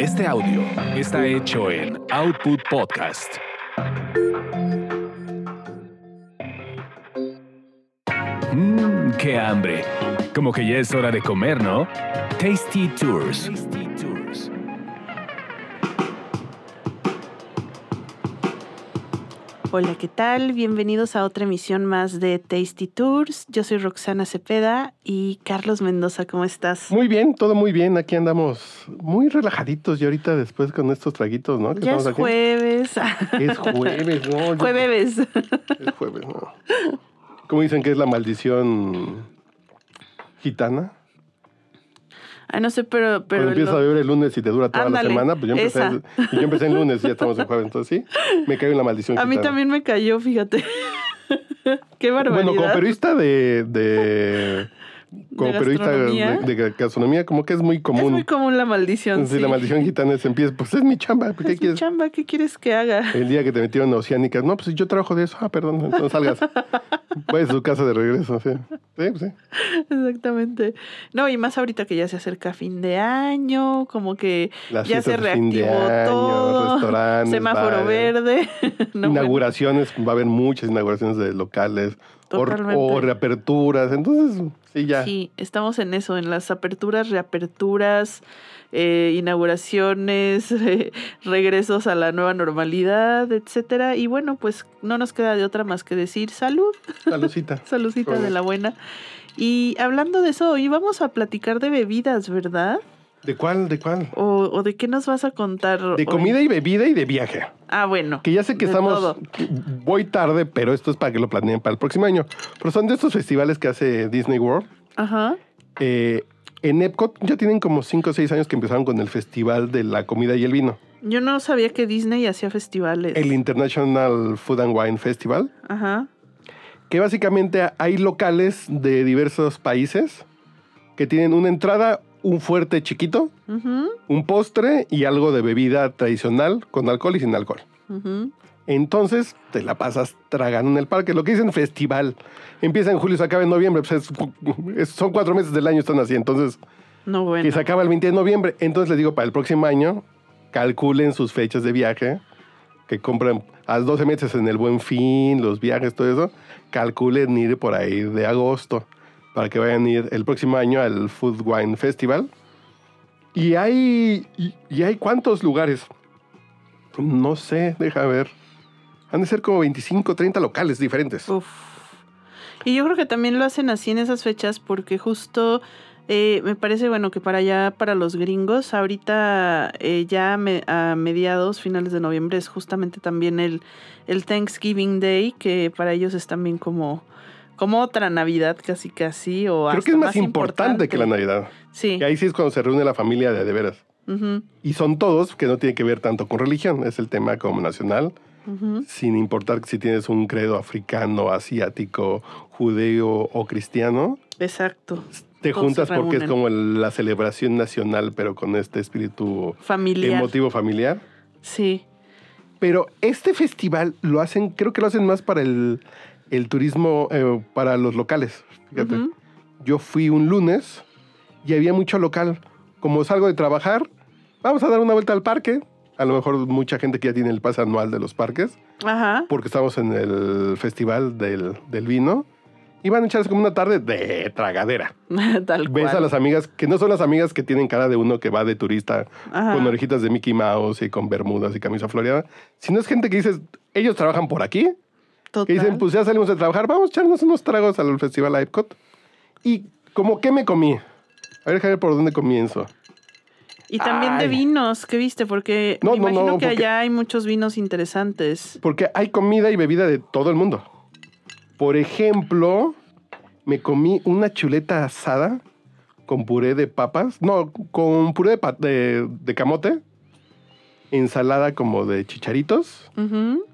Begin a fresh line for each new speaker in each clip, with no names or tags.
Este audio está hecho en Output Podcast. Mmm, qué hambre. Como que ya es hora de comer, ¿no? Tasty Tours.
Hola, ¿qué tal? Bienvenidos a otra emisión más de Tasty Tours. Yo soy Roxana Cepeda y Carlos Mendoza, ¿cómo estás?
Muy bien, todo muy bien. Aquí andamos muy relajaditos y ahorita después con estos traguitos, ¿no? Que
Ya es
aquí.
jueves.
Es jueves, ¿no?
Jueves.
Es jueves, ¿no? ¿Cómo dicen que es la maldición gitana?
Ay, no sé, pero... pero
Cuando empiezas
lo-
a beber el lunes y te dura toda
Ándale,
la semana, pues yo empecé,
esa.
el- y yo empecé el lunes y ya estamos en jueves, entonces sí, me caigo en la maldición
A mí también me cayó, fíjate. Qué barbaridad.
Bueno, como periodista de... de como
De
periodista de, de gastronomía, como que es muy común.
Es muy común la maldición, sí.
la maldición gitana se empieza, pues es mi chamba, ¿qué
Es mi
quieres?
chamba, ¿qué quieres que haga?
El día que te metieron a Oceánicas, no, pues yo trabajo de eso. Ah, perdón, entonces salgas. Voy a su casa de regreso, sí. Sí, pues sí.
Exactamente. No, y más ahorita que ya se acerca fin de año, como que
Las
ya se reactivó
año,
todo.
restaurantes,
Semáforo
bares.
verde. No, bueno.
inauguraciones, va a haber muchas inauguraciones de locales
Totalmente.
o reaperturas. Entonces, sí, ya.
Sí, estamos en eso, en las aperturas, reaperturas, eh, inauguraciones, eh, regresos a la nueva normalidad, etcétera. Y bueno, pues no nos queda de otra más que decir salud,
Saludcita.
saludcita
Salud.
de la buena. Y hablando de eso, hoy vamos a platicar de bebidas, ¿verdad?
¿De cuál? ¿De cuál?
¿O, o de qué nos vas a contar?
De
hoy?
comida y bebida y de viaje.
Ah, bueno.
Que ya sé que estamos.
todo.
Voy tarde, pero esto es para que lo planeen para el próximo año. Pero son de estos festivales que hace Disney World.
Ajá.
Eh, en Epcot ya tienen como 5 o 6 años que empezaron con el Festival de la Comida y el Vino.
Yo no sabía que Disney hacía festivales.
El International Food and Wine Festival.
Ajá.
Que básicamente hay locales de diversos países que tienen una entrada, un fuerte chiquito, un postre y algo de bebida tradicional con alcohol y sin alcohol. Entonces te la pasas tragando en el parque. Lo que dicen festival. Empieza en julio y se acaba en noviembre. Pues es- es- son cuatro meses del año están así. Entonces,
No, bueno.
que se acaba el 20 de noviembre. Entonces les digo, para el próximo año, calculen sus fechas de viaje. Que compran a las 12 meses en el buen fin, los viajes, todo eso. Calculen ir por ahí de agosto. Para que vayan a ir el próximo año al Food Wine Festival. Y hay. Y, hay cuántos lugares. No sé, deja ver. Han de ser como 25, 30 locales diferentes.
Uf. Y yo creo que también lo hacen así en esas fechas porque justo eh, me parece bueno que para allá, para los gringos, ahorita eh, ya me- a mediados, finales de noviembre es justamente también el, el Thanksgiving Day, que para ellos es también como, como otra Navidad casi casi. O
Creo
hasta
que es más importante que la Navidad.
Sí.
Y ahí sí es cuando se reúne la familia de de veras. Y son todos que no tienen que ver tanto con religión. Es el tema como nacional, sin importar si tienes un credo africano, asiático, judeo o cristiano.
Exacto.
Te
Todos
juntas porque es como la celebración nacional, pero con este espíritu
Familiar.
emotivo familiar.
Sí.
Pero este festival lo hacen, creo que lo hacen más para el, el turismo, eh, para los locales. Fíjate. Yo fui un lunes y había mucho local. Como salgo de trabajar, vamos a dar una vuelta al parque. A lo mejor mucha gente que ya tiene el pase anual de los parques,
Ajá.
porque estamos en el festival del, del vino. Y van a echarse como una tarde de tragadera.
Tal
Ves
cual.
a las amigas, que no son las amigas que tienen cara de uno que va de turista
Ajá.
con orejitas de Mickey Mouse y con bermudas y camisa floreada, sino es gente que dices, ellos trabajan por aquí, que
Total.
dicen, pues ya salimos de trabajar, vamos a echarnos unos tragos al festival Epcot. Y como que me comí. A ver, ver por dónde comienzo.
Y también de vinos, ¿qué viste? Porque
No,
me
no,
imagino
no,
que
porque-
allá hay muchos vinos interesantes.
Porque hay comida y bebida de todo el mundo. Por ejemplo, me comí una chuleta asada con puré de papas. No, con puré de, de, de camote. Ensalada como de chicharitos.
Ujú.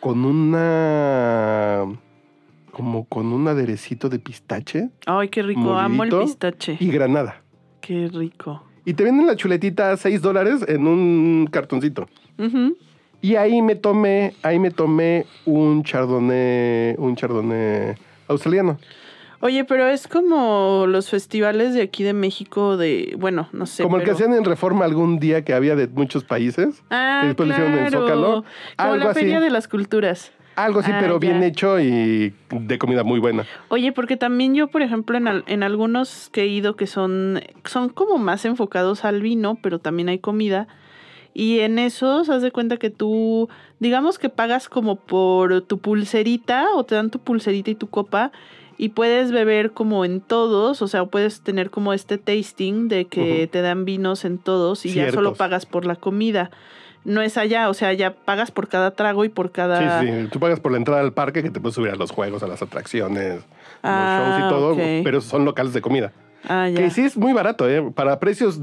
Con una... Como con un aderecito de pistache
Ay, qué rico. Amo el pistache.
y granada.
Qué rico.
Y te venden la chuletita a 6 dólares en un cartoncito. Y ahí me tomé, ahí me tomé un chardonnay, un chardonnay australiano.
Oye, pero es como los festivales de aquí de México de, bueno, no sé.
Como el que hacían en Reforma algún día que había de muchos países.
Ah,
que después lo hicieron en
claro.
Zócalo.
Como
Algo
la
así.
Feria de las Culturas.
Algo así,
Ah,
pero bien hecho y de comida muy buena.
Oye, porque también yo, por ejemplo, en, al- en algunos que he ido que son, son como más enfocados al vino, pero también hay comida. Y en esos, haz de cuenta que tú, digamos que pagas como por tu pulserita o te dan tu pulserita y tu copa y puedes beber como en todos, o sea, puedes tener como este tasting de que te dan vinos en todos y ya solo pagas por la comida. No es allá, o sea, ya pagas por cada trago y por cada...
Sí, sí. Tú pagas por la entrada al parque que te puedes subir a los juegos, a las atracciones,
Ah,
los shows y todo, pero son locales de comida.
Ah, ya.
Que sí es muy barato, ¿eh? Para precios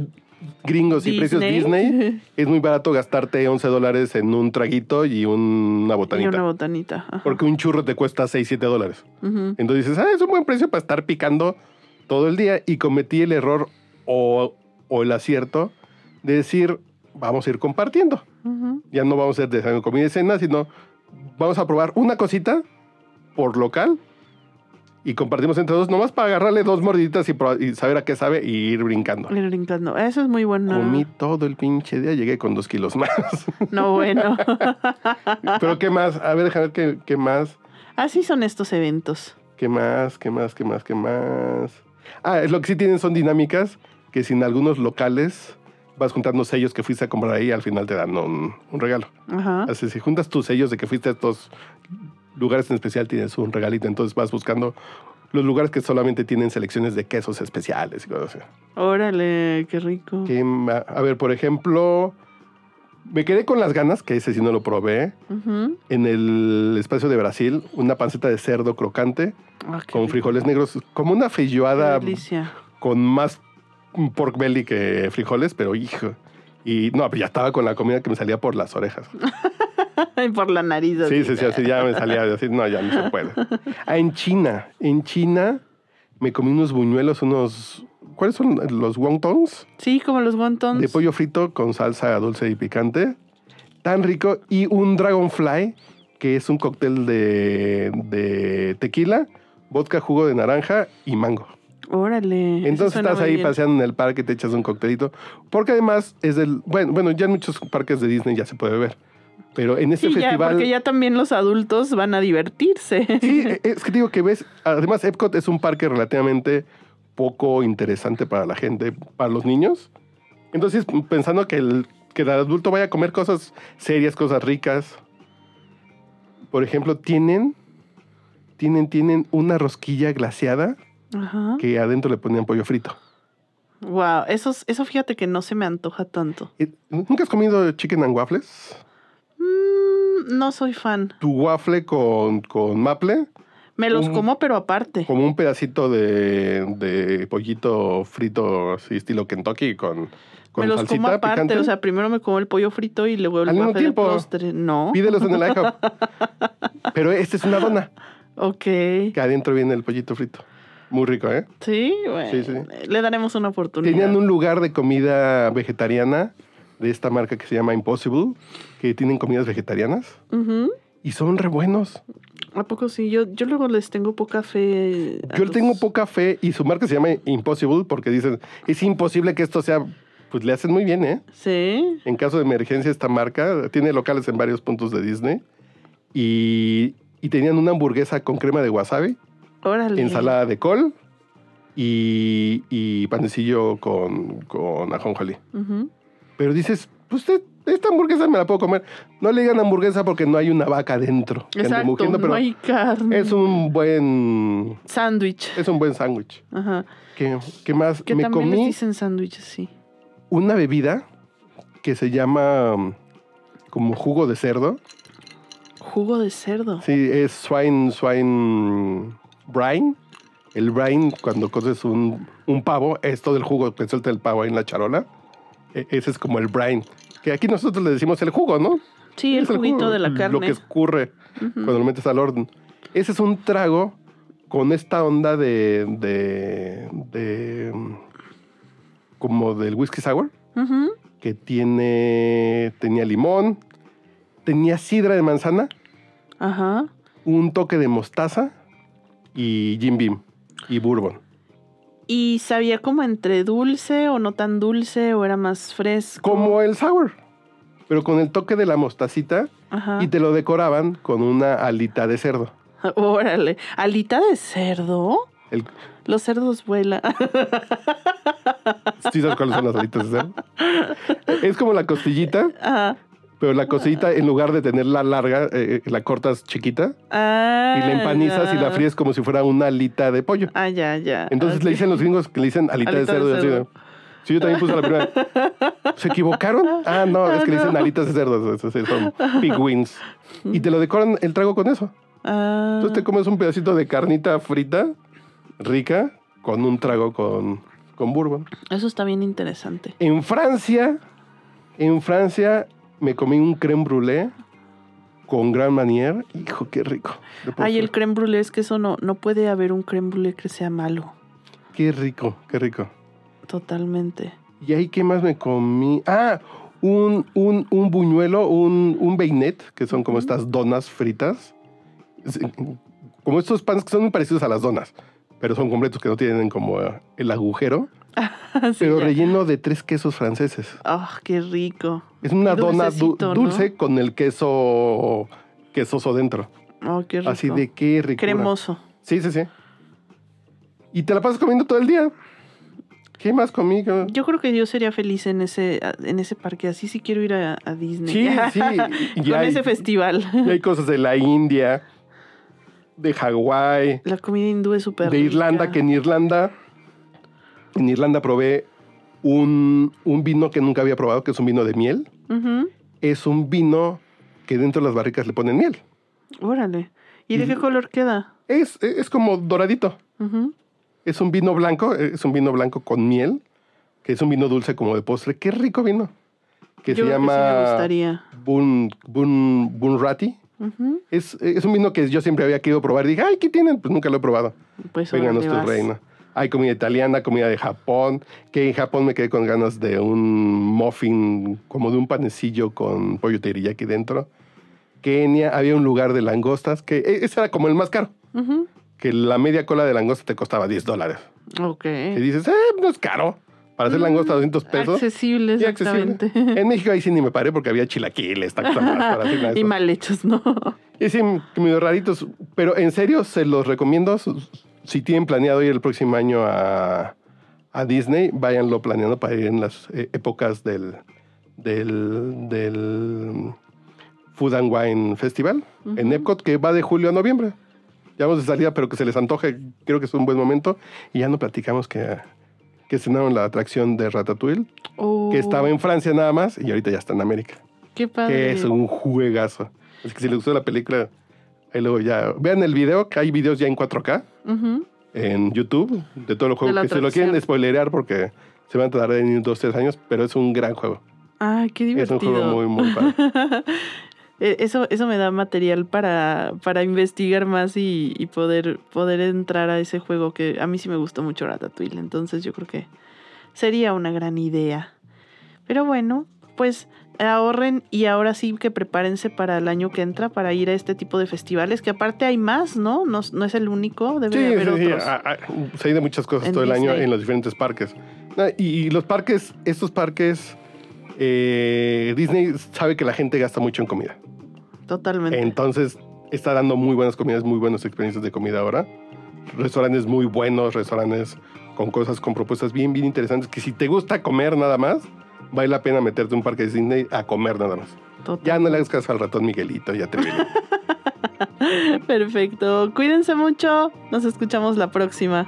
gringos y precios Disney, es muy barato gastarte 11 dólares en un traguito y un- una
Y
botanita.
una botanita. ajá.
Porque un churro te cuesta 6, 7 dólares. Entonces dices, ah, es un buen precio para estar picando todo el día. Y cometí el error o, o el acierto de decir, vamos a ir compartiendo. Ya no vamos a hacer de comida y cena, sino vamos a probar una cosita por local y compartimos entre dos, nomás para agarrarle dos mordiditas y, y saber a qué sabe y ir brincando.
Ir brincando. Eso es muy bueno.
Comí todo el pinche día, llegué con dos kilos más.
No, bueno.
Pero ¿qué más? A ver, déjame ver qué, qué más.
Así son estos eventos.
¿Qué más? ¿Qué más? ¿Qué más? ¿Qué más? Ah, lo que sí tienen son dinámicas que sin algunos locales vas juntando sellos que fuiste a comprar ahí, al final te dan un, un regalo.
Ajá.
Así, si juntas tus sellos de que fuiste a estos lugares en especial, tienes un regalito. Entonces vas buscando los lugares que solamente tienen selecciones de quesos especiales y cosas así.
Órale, qué rico.
¿Qué ma- a ver, por ejemplo, me quedé con las ganas, que ese sí no lo probé, en el espacio de Brasil, una panceta de cerdo crocante
Ah,
con
rico.
frijoles negros, como una feijoada con más pork belly que frijoles, pero hijo. Y no, ya estaba con la comida que me salía por las orejas.
Por la nariz.
Sí,
así.
sí, sí, así ya me salía así, no, ya no se puede. Ah, en China, en China me comí unos buñuelos, unos, ¿cuáles son los wontons?
Sí, como los wontons.
De pollo frito con salsa dulce y picante. Tan rico. Y un dragonfly, que es un cóctel de, de tequila, vodka, jugo de naranja y mango.
Órale.
Entonces estás ahí
bien.
paseando en el parque, te echas un coctelito. Porque además es del. Bueno, bueno, ya en muchos parques de Disney ya se puede ver. Pero en este
Sí, ya,
festival.
porque ya también los adultos van a divertirse.
Sí, e- es que digo que ves. Además, Epcot es un parque relativamente poco interesante para la gente, para los niños. Entonces, pensando que el, que el adulto vaya a comer cosas serias, cosas ricas. Por ejemplo, tienen. Tienen, tienen una rosquilla glaseada
Ajá.
que adentro le ponían pollo frito.
Wow, eso, eso fíjate que no se me antoja tanto.
Eh, ¿Nunca has comido chicken and waffles?
Mm, no soy fan.
Tu waffle con, con maple,
Me los
Un-
como, pero aparte.
como un pedacito de, de pollito frito, así estilo Kentucky, con, con
me los
salsita
como aparte.
picante.
O sea, primero me como el pollo frito y luego el
Al mismo
de
tiempo.
postre. No.
Pídelos en el IHOP. Pero esta es una dona,
Ok.
que adentro viene el pollito frito. Muy rico, ¿eh?
Sí, bueno.
Sí, sí.
Le daremos una oportunidad.
Tenían un lugar de comida vegetariana de esta marca que se llama Impossible, que tienen comidas vegetarianas
Ujú.
y son re buenos.
¿A poco sí? Yo, yo luego les tengo poca fe.
Yo le
los-
tengo poca fe y su marca se llama Impossible porque dicen, es imposible que esto sea, pues le hacen muy bien, ¿eh?
Sí.
En caso de emergencia esta marca tiene locales en varios puntos de Disney y, y tenían una hamburguesa con crema de wasabi,
Órale.
ensalada de col y, y panecillo con, con ajonjolí.
Ujú.
Pero dices, pues esta hamburguesa me la puedo comer. No le digan hamburguesa porque no hay una vaca dentro.
Exacto.
mugiendo, pero
no hay carne.
es un buen
Sándwich.
es un buen sándwich.
Ajá.
¿Qué, qué más?
Que
me
también les
comí
dicen sándwiches, sí.
una bebida que se llama um, como jugo de cerdo.
Jugo de cerdo.
Sí, es swine, swine brine. El brine, cuando coces un, un pavo, es todo el jugo que suelta el pavo ahí en la charola. E- ese es como el brine. Que aquí nosotros le decimos el jugo, ¿no?
Sí, el
Es
juguito
jugo,
de la carne.
Lo que escurre cuando lo metes al horno. Ese es un trago con esta onda de. de. de, um, como del whisky sour que tiene tenía limón, tenía sidra de manzana,
Ajá.
un toque de mostaza y Jim Beam. y bourbon.
¿Y sabía como entre dulce o no tan dulce o era más fresco?
Como el sour, pero con el toque de la mostacita
Ajá.
y te lo decoraban con una alita de cerdo.
Órale. ¿Alita de cerdo?
El,
Los cerdos vuelan.
¿Sí sabes cuáles son las alitas de cerdo? Es como la costillita,
Ajá.
Pero la costillita en lugar de tenerla larga, eh, la cortas chiquita
Ah,
y la empanizas y la fríes como si fuera una alita de pollo.
Ah, ya, ya.
Entonces le dicen los gringos que le dicen alita, de
Alita de
cerdo.
cerdo.
Sí, yo también puse la primera. ¿Se equivocaron? Ah, no, es que le dicen alitas de cerdo. Son big wings. Y te lo decoran el trago con eso.
Ah,
Entonces te comes un pedacito de carnita frita, rica, con un trago con, con bourbon.
eso está bien interesante.
En Francia, en Francia me comí un creme brûlée con Grand Manier. Hijo, qué rico.
Ay, el creme brûlée, es que eso no, no puede haber un creme brûlée que sea malo.
Qué rico, qué rico.
Totalmente.
¿Y ahí qué más me comí? Ah, un, un, un buñuelo, un, un beinet, que son como estas donas fritas. Como estos panes que son muy parecidos a las donas, pero son completos que no tienen como el agujero,
Sí,
pero
ya.
relleno de tres quesos franceses.
Ah, qué rico.
Es una dona du-
dulcecito, ¿no?
dulce con el queso quesoso dentro.
Oh, qué rico.
Así de qué rico.
Cremoso.
Sí, sí, sí. Y te la pasas comiendo todo el día. ¿Qué más? ¿Qué-
Yo creo que yo sería feliz en ese, en ese parque. Así sí quiero ir a, a Disney.
Sí, sí. Y
Con
hay-
ese festival.
Y hay cosas de la India, de Hawái,
La comida hindú es súper
de Irlanda, que en Irlanda, en Irlanda probé un, un vino que nunca había probado, que es un vino de miel. Es un vino que dentro de las barricas le ponen miel.
Órale. ¿Y de
Y-
qué color queda?
Es, es como doradito. Es un vino blanco, es un vino blanco con miel, que es un vino dulce como de postre. Qué rico vino. Que
Yo
se
creo que sí me
llama
gustaría.
Bun, Bun, Bunrati. Es, es un vino que yo siempre había querido probar. Dije, ay, ¿qué tienen? Pues nunca lo he probado.
Pues
Vénganos tu
vas.
Hay comida italiana, comida de Japón, que en Japón me quedé con ganas de un muffin, como de un panecillo con pollo teriyaki dentro. Kenia, había un lugar de langostas, que e- ese era como el más caro, que la media cola de langosta te costaba 10 dólares.
Ok.
Y dices, eh, no es caro. Para hacer langosta 200 pesos.
Accesible, exactamente.
En México ahí sí ni me paré porque había chilaquiles, tacos nada de
y mal hechos, ¿no?
Y sí, medio raritos. Pero en serio, se los recomiendo. Si tienen planeado ir el próximo año a, a Disney, váyanlo planeando para ir en las eh, épocas del, del, del Food and Wine Festival en. Epcot, que va de julio a noviembre. Ya vamos de salida, pero que se les antoje, creo que es un buen momento. Y ya no platicamos que, que estrenaron la atracción de Ratatouille,
Oh,
que estaba en Francia nada más y ahorita ya está en América
Qué padre.
que es un juegazo. Es que si les gustó la película, ahí luego ya. Vean el video, que hay videos ya en 4K
Ujú.
en YouTube de todos los juegos que se lo quieren spoilerear porque se van a tardar en dos, tres años, pero es un gran juego.
Ay, qué
Es un
divertido.
juego muy, muy padre.
Eh, Eso, eso me da material para, para investigar más y, y poder, poder entrar a ese juego que a mí sí me gustó mucho Ratatouille. Entonces yo creo que sería una gran idea. Pero bueno, pues ahorren y ahora sí que prepárense para el año que entra para ir a este tipo de festivales, que aparte hay más, ¿no? No, no es el único, debe
Sí,
haber
sí, sí.
otros.
ah, Se hay de muchas cosas
En
todo el año en los diferentes parques. Ah, Y, y los parques, estos parques, eh, Disney sabe que la gente gasta mucho en comida.
Totalmente.
Entonces está dando muy buenas comidas, muy buenas experiencias de comida ahora. Restaurantes muy buenos, restaurantes con cosas, con propuestas bien, bien interesantes. Que si te gusta comer nada más, vale la pena meterte a un parque de Disney a comer nada más.
Total-
Ya no le hagas caso al ratón Miguelito, ya te vi.
Perfecto. Cuídense mucho. Nos escuchamos la próxima.